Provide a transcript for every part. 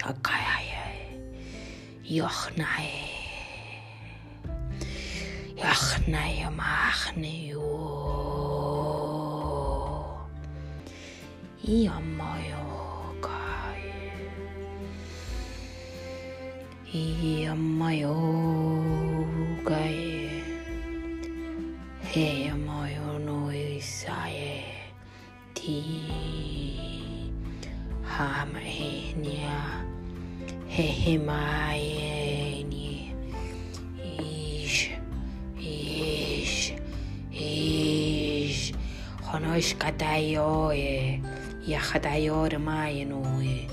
Shakaye. Yochnae. Yochnae machne yo. Yamayo kai. Yamayo kai. Yamayo no isaye. Ti. He Hehemaeni Ish Ish Ish Honosh katayoe Yachadayor mayenue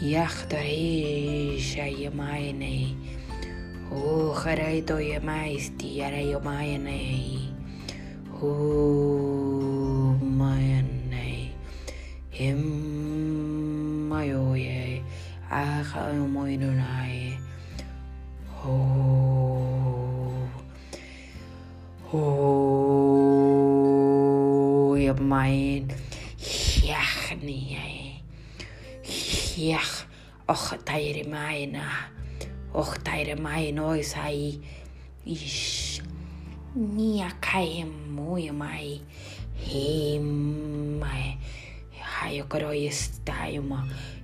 Yachdarisha yemaene O haraito yemaisti yara yemaene O Acha moy no nai. O. Oh. O. Oh, ye mae. Yach ni ye. Yach. Och taire mae na. Och taire mae no sai. Ish. Nia kai muy mai. Him mai. Hayo koro estai uma. Him mai. Him mai. Him mai. Mai staire. Om magayo. Him mai. Hoya ni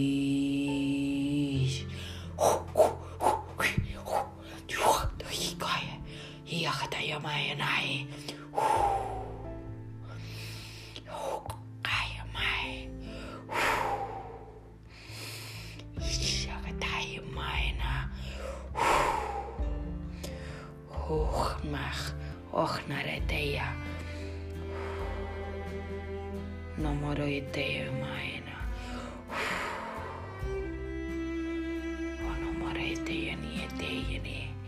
Kaya mai nai. Kaya mai. Ia kaya mai na. Och mach. Och na re teia. No moro i teia mai na. O oh, no moro i teia ni e ni.